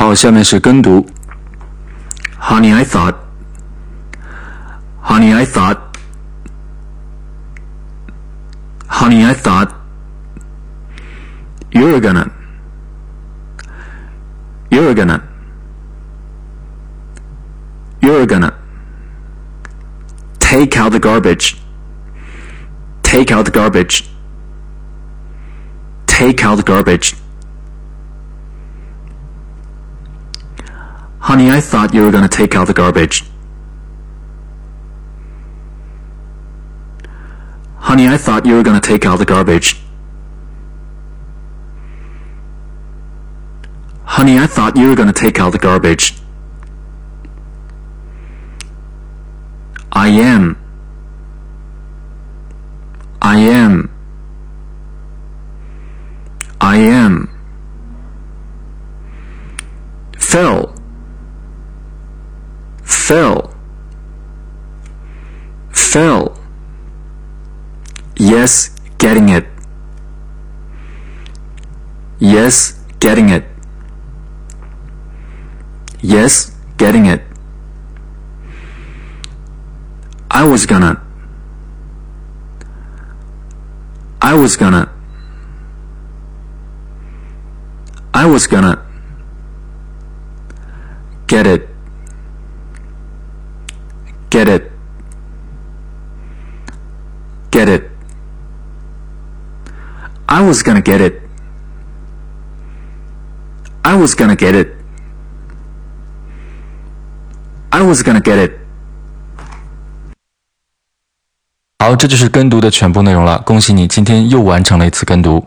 好，下面是跟读。Honey, I thought. Honey, I thought. Honey, I thought. You're gonna. You're gonna. You're gonna. Take out the garbage. Take out the garbage. Take out the garbage. Honey, I thought you were gonna take out the garbage. Honey, I thought you were gonna take out the garbage. Honey, I thought you were gonna take out the garbage. I am. I am. I am. Phil. Phil. Phil. Yes, getting it. Yes, getting it. Yes, getting it. I was gonna. I was gonna. I was gonna. Get it. Get it. Get it. I was gonna get it. I was gonna get it. I was gonna get it. 好，这就是跟读的全部内容了。恭喜你，今天又完成了一次跟读。